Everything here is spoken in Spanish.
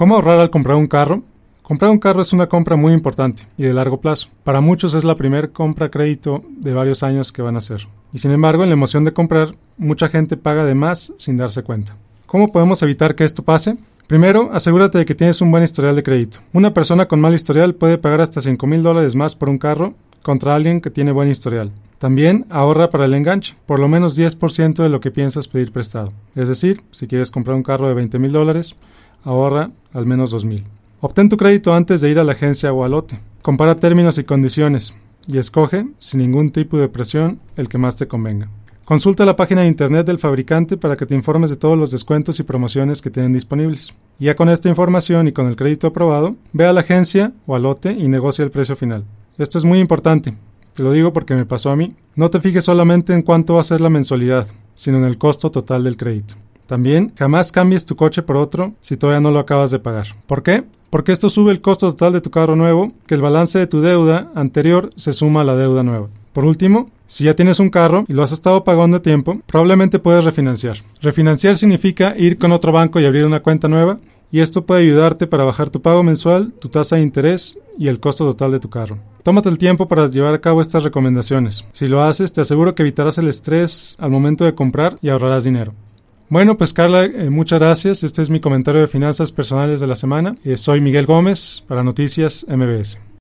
¿Cómo ahorrar al comprar un carro? Comprar un carro es una compra muy importante y de largo plazo. Para muchos es la primera compra a crédito de varios años que van a hacer. Y sin embargo, en la emoción de comprar, mucha gente paga de más sin darse cuenta. ¿Cómo podemos evitar que esto pase? Primero, asegúrate de que tienes un buen historial de crédito. Una persona con mal historial puede pagar hasta 5 mil dólares más por un carro contra alguien que tiene buen historial. También ahorra para el enganche, por lo menos 10% de lo que piensas pedir prestado. Es decir, si quieres comprar un carro de 20 mil dólares, ahorra al menos 2 mil. Obtén tu crédito antes de ir a la agencia o al lote. Compara términos y condiciones y escoge, sin ningún tipo de presión, el que más te convenga. Consulta la página de internet del fabricante para que te informes de todos los descuentos y promociones que tienen disponibles. Ya con esta información y con el crédito aprobado, ve a la agencia o al lote y negocia el precio final. Esto es muy importante. Te lo digo porque me pasó a mí. No te fijes solamente en cuánto va a ser la mensualidad, sino en el costo total del crédito. También, jamás cambies tu coche por otro si todavía no lo acabas de pagar. ¿Por qué? Porque esto sube el costo total de tu carro nuevo, que el balance de tu deuda anterior se suma a la deuda nueva. Por último, si ya tienes un carro y lo has estado pagando a tiempo, probablemente puedes refinanciar. Refinanciar significa ir con otro banco y abrir una cuenta nueva, y esto puede ayudarte para bajar tu pago mensual, tu tasa de interés y el costo total de tu carro. Tómate el tiempo para llevar a cabo estas recomendaciones. Si lo haces, te aseguro que evitarás el estrés al momento de comprar y ahorrarás dinero. Bueno, pues Carla, eh, muchas gracias. Este es mi comentario de finanzas personales de la semana. Eh, soy Miguel Gómez para Noticias MBS.